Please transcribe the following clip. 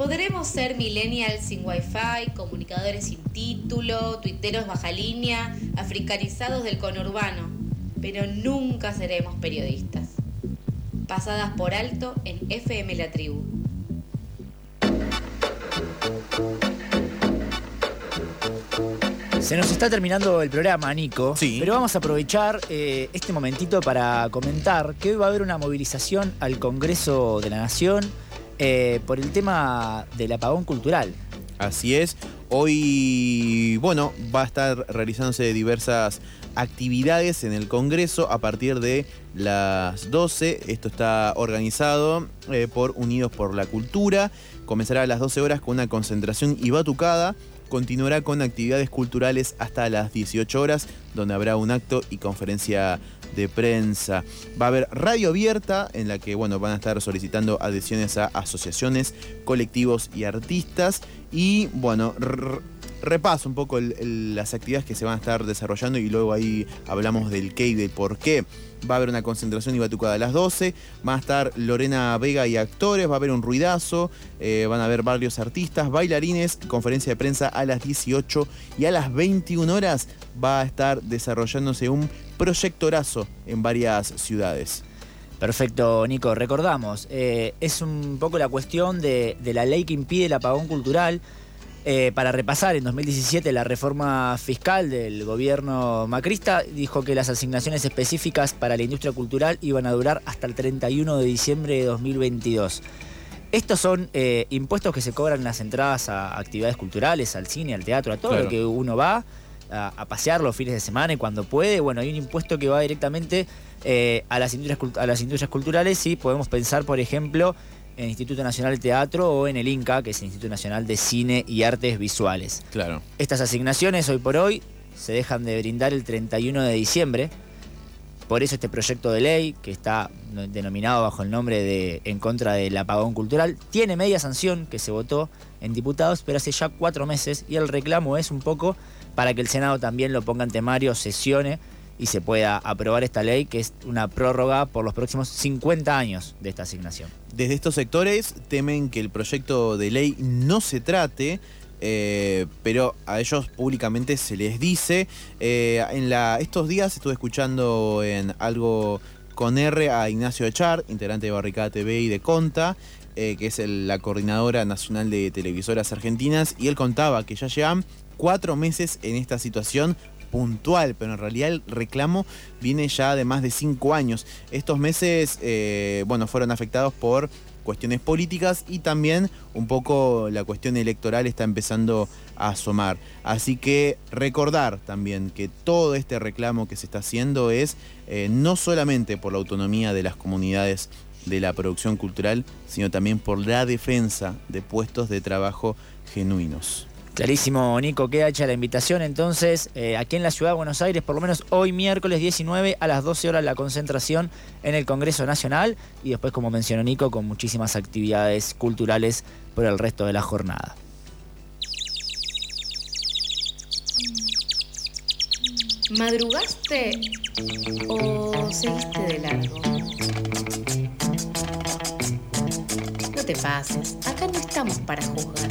Podremos ser millennials sin wifi, comunicadores sin título, tuiteros baja línea, africanizados del conurbano, pero nunca seremos periodistas. Pasadas por alto en FM La Tribu. Se nos está terminando el programa, Nico. Sí. Pero vamos a aprovechar eh, este momentito para comentar que hoy va a haber una movilización al Congreso de la Nación eh, por el tema del apagón cultural. Así es. Hoy, bueno, va a estar realizándose diversas actividades en el Congreso a partir de las 12. Esto está organizado eh, por Unidos por la Cultura. Comenzará a las 12 horas con una concentración y batucada. Continuará con actividades culturales hasta las 18 horas, donde habrá un acto y conferencia de prensa. Va a haber radio abierta en la que bueno, van a estar solicitando adhesiones a asociaciones, colectivos y artistas. Y bueno, repaso un poco las actividades que se van a estar desarrollando y luego ahí hablamos del qué y del por qué. Va a haber una concentración y batucada a las 12. Va a estar Lorena Vega y actores. Va a haber un ruidazo. eh, van a haber varios artistas, bailarines. Conferencia de prensa a las 18. Y a las 21 horas va a estar desarrollándose un proyectorazo en varias ciudades. Perfecto, Nico. Recordamos, eh, es un poco la cuestión de la ley que impide el apagón cultural. Eh, para repasar, en 2017 la reforma fiscal del gobierno macrista dijo que las asignaciones específicas para la industria cultural iban a durar hasta el 31 de diciembre de 2022. Estos son eh, impuestos que se cobran en las entradas a actividades culturales, al cine, al teatro, a todo Claro. lo que uno va a, a pasear los fines de semana y cuando puede. Bueno, hay un impuesto que va directamente eh, a, las industrias, a las industrias culturales y podemos pensar, por ejemplo, en el Instituto Nacional de Teatro o en el INCA, que es el Instituto Nacional de Cine y Artes Visuales. Claro. Estas asignaciones hoy por hoy se dejan de brindar el 31 de diciembre. Por eso este proyecto de ley, que está no- denominado bajo el nombre de En contra del apagón cultural, tiene media sanción que se votó en diputados, pero hace ya cuatro meses y el reclamo es un poco para que el Senado también lo ponga en temario, sesione y se pueda aprobar esta ley, que es una prórroga por los próximos 50 años de esta asignación. Desde estos sectores temen que el proyecto de ley no se trate, eh, pero a ellos públicamente se les dice. eh, en la, estos días estuve escuchando en algo con R a Ignacio Echar, integrante de Barricada TV y de Conta, eh, que es la coordinadora nacional de televisoras argentinas, y él contaba que ya llevan cuatro meses en esta situación puntual, pero en realidad el reclamo viene ya de más de cinco años. Estos meses, eh, bueno, fueron afectados por cuestiones políticas y también un poco la cuestión electoral está empezando a asomar. Así que recordar también que todo este reclamo que se está haciendo es eh, no solamente por la autonomía de las comunidades de la producción cultural, sino también por la defensa de puestos de trabajo genuinos. Clarísimo, Nico, queda hecha la invitación entonces eh, aquí en la ciudad de Buenos Aires, por lo menos hoy miércoles 19 a las 12 horas la concentración en el Congreso Nacional y después, como mencionó Nico, con muchísimas actividades culturales por el resto de la jornada. ¿Madrugaste o seguiste de largo? No te pases, acá no estamos para juzgar.